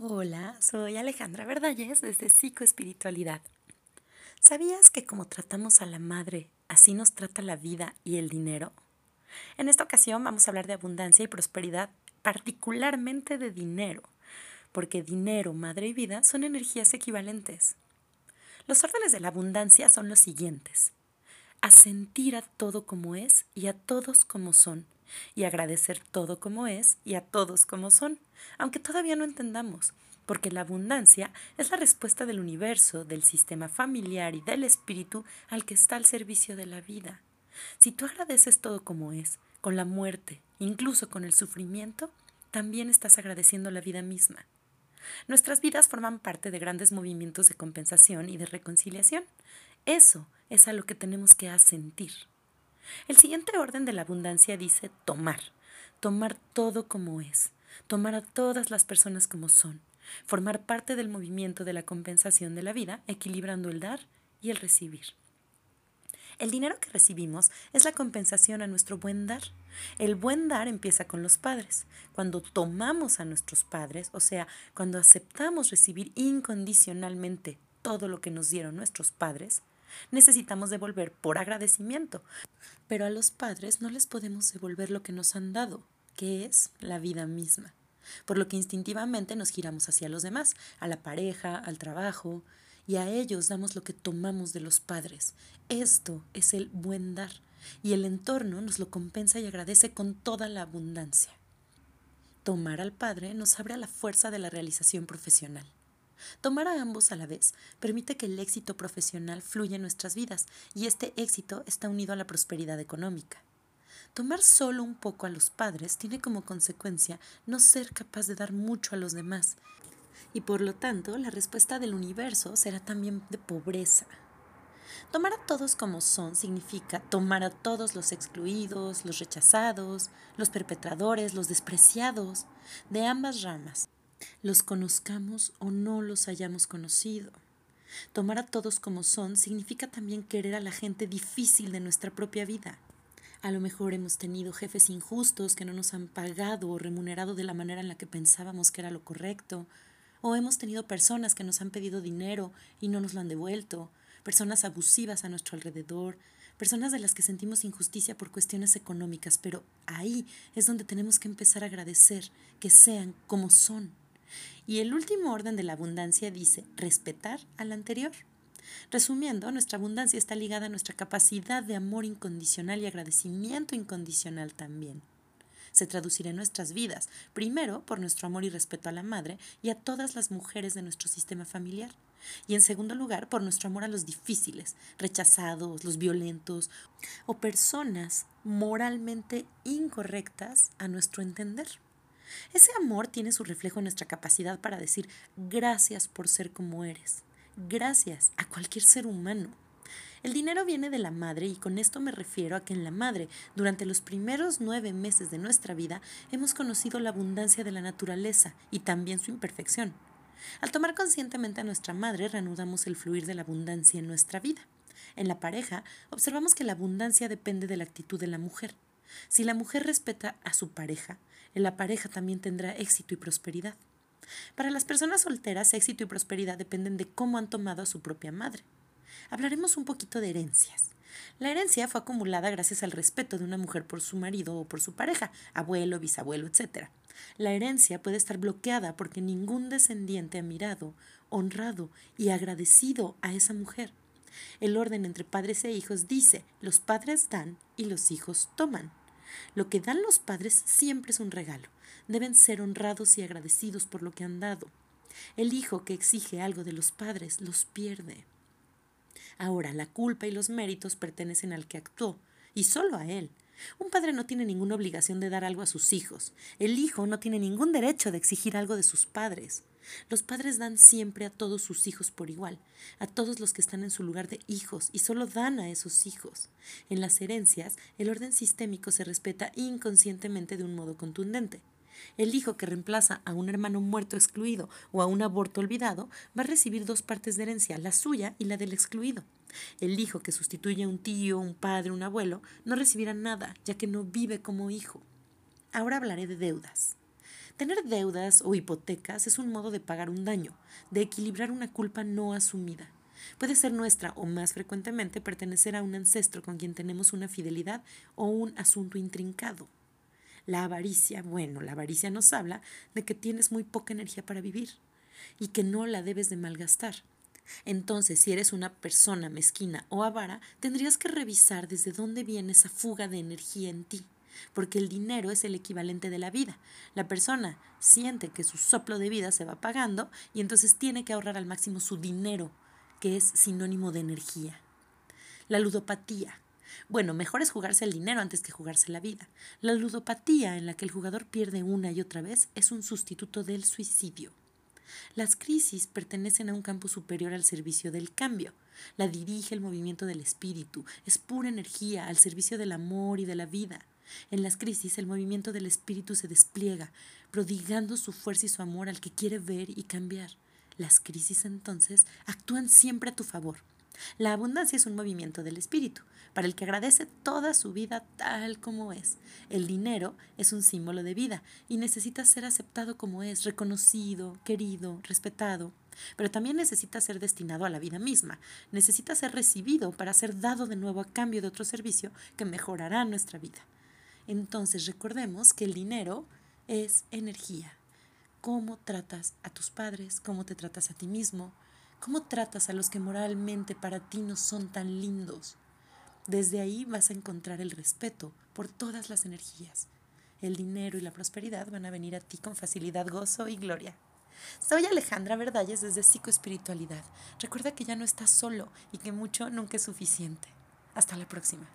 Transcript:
Hola, soy Alejandra Verdalles desde Psicoespiritualidad. ¿Sabías que como tratamos a la madre, así nos trata la vida y el dinero? En esta ocasión vamos a hablar de abundancia y prosperidad, particularmente de dinero, porque dinero, madre y vida son energías equivalentes. Los órdenes de la abundancia son los siguientes. Asentir a todo como es y a todos como son y agradecer todo como es y a todos como son, aunque todavía no entendamos, porque la abundancia es la respuesta del universo, del sistema familiar y del espíritu al que está al servicio de la vida. Si tú agradeces todo como es, con la muerte, incluso con el sufrimiento, también estás agradeciendo la vida misma. Nuestras vidas forman parte de grandes movimientos de compensación y de reconciliación. Eso es a lo que tenemos que asentir. El siguiente orden de la abundancia dice tomar, tomar todo como es, tomar a todas las personas como son, formar parte del movimiento de la compensación de la vida, equilibrando el dar y el recibir. El dinero que recibimos es la compensación a nuestro buen dar. El buen dar empieza con los padres. Cuando tomamos a nuestros padres, o sea, cuando aceptamos recibir incondicionalmente todo lo que nos dieron nuestros padres, necesitamos devolver por agradecimiento. Pero a los padres no les podemos devolver lo que nos han dado, que es la vida misma. Por lo que instintivamente nos giramos hacia los demás, a la pareja, al trabajo, y a ellos damos lo que tomamos de los padres. Esto es el buen dar, y el entorno nos lo compensa y agradece con toda la abundancia. Tomar al Padre nos abre a la fuerza de la realización profesional. Tomar a ambos a la vez permite que el éxito profesional fluya en nuestras vidas y este éxito está unido a la prosperidad económica. Tomar solo un poco a los padres tiene como consecuencia no ser capaz de dar mucho a los demás y por lo tanto la respuesta del universo será también de pobreza. Tomar a todos como son significa tomar a todos los excluidos, los rechazados, los perpetradores, los despreciados, de ambas ramas los conozcamos o no los hayamos conocido. Tomar a todos como son significa también querer a la gente difícil de nuestra propia vida. A lo mejor hemos tenido jefes injustos que no nos han pagado o remunerado de la manera en la que pensábamos que era lo correcto, o hemos tenido personas que nos han pedido dinero y no nos lo han devuelto, personas abusivas a nuestro alrededor, personas de las que sentimos injusticia por cuestiones económicas, pero ahí es donde tenemos que empezar a agradecer que sean como son. Y el último orden de la abundancia dice respetar al anterior. Resumiendo, nuestra abundancia está ligada a nuestra capacidad de amor incondicional y agradecimiento incondicional también. Se traducirá en nuestras vidas, primero por nuestro amor y respeto a la madre y a todas las mujeres de nuestro sistema familiar, y en segundo lugar por nuestro amor a los difíciles, rechazados, los violentos o personas moralmente incorrectas a nuestro entender. Ese amor tiene su reflejo en nuestra capacidad para decir gracias por ser como eres, gracias a cualquier ser humano. El dinero viene de la madre y con esto me refiero a que en la madre, durante los primeros nueve meses de nuestra vida, hemos conocido la abundancia de la naturaleza y también su imperfección. Al tomar conscientemente a nuestra madre, reanudamos el fluir de la abundancia en nuestra vida. En la pareja, observamos que la abundancia depende de la actitud de la mujer. Si la mujer respeta a su pareja, en la pareja también tendrá éxito y prosperidad. Para las personas solteras, éxito y prosperidad dependen de cómo han tomado a su propia madre. Hablaremos un poquito de herencias. La herencia fue acumulada gracias al respeto de una mujer por su marido o por su pareja, abuelo, bisabuelo, etc. La herencia puede estar bloqueada porque ningún descendiente ha mirado, honrado y agradecido a esa mujer. El orden entre padres e hijos dice, los padres dan y los hijos toman. Lo que dan los padres siempre es un regalo. Deben ser honrados y agradecidos por lo que han dado. El hijo que exige algo de los padres los pierde. Ahora, la culpa y los méritos pertenecen al que actuó, y solo a él. Un padre no tiene ninguna obligación de dar algo a sus hijos. El hijo no tiene ningún derecho de exigir algo de sus padres. Los padres dan siempre a todos sus hijos por igual, a todos los que están en su lugar de hijos, y solo dan a esos hijos. En las herencias, el orden sistémico se respeta inconscientemente de un modo contundente. El hijo que reemplaza a un hermano muerto excluido o a un aborto olvidado va a recibir dos partes de herencia, la suya y la del excluido. El hijo que sustituye a un tío, un padre, un abuelo, no recibirá nada, ya que no vive como hijo. Ahora hablaré de deudas. Tener deudas o hipotecas es un modo de pagar un daño, de equilibrar una culpa no asumida. Puede ser nuestra o más frecuentemente pertenecer a un ancestro con quien tenemos una fidelidad o un asunto intrincado. La avaricia, bueno, la avaricia nos habla de que tienes muy poca energía para vivir y que no la debes de malgastar. Entonces, si eres una persona mezquina o avara, tendrías que revisar desde dónde viene esa fuga de energía en ti porque el dinero es el equivalente de la vida. La persona siente que su soplo de vida se va pagando y entonces tiene que ahorrar al máximo su dinero, que es sinónimo de energía. La ludopatía. Bueno, mejor es jugarse el dinero antes que jugarse la vida. La ludopatía, en la que el jugador pierde una y otra vez, es un sustituto del suicidio. Las crisis pertenecen a un campo superior al servicio del cambio. La dirige el movimiento del espíritu, es pura energía al servicio del amor y de la vida. En las crisis el movimiento del espíritu se despliega, prodigando su fuerza y su amor al que quiere ver y cambiar. Las crisis entonces actúan siempre a tu favor. La abundancia es un movimiento del espíritu, para el que agradece toda su vida tal como es. El dinero es un símbolo de vida y necesita ser aceptado como es, reconocido, querido, respetado. Pero también necesita ser destinado a la vida misma, necesita ser recibido para ser dado de nuevo a cambio de otro servicio que mejorará nuestra vida. Entonces recordemos que el dinero es energía. ¿Cómo tratas a tus padres? ¿Cómo te tratas a ti mismo? ¿Cómo tratas a los que moralmente para ti no son tan lindos? Desde ahí vas a encontrar el respeto por todas las energías. El dinero y la prosperidad van a venir a ti con facilidad, gozo y gloria. Soy Alejandra Verdalles desde Psicoespiritualidad. Recuerda que ya no estás solo y que mucho nunca es suficiente. Hasta la próxima.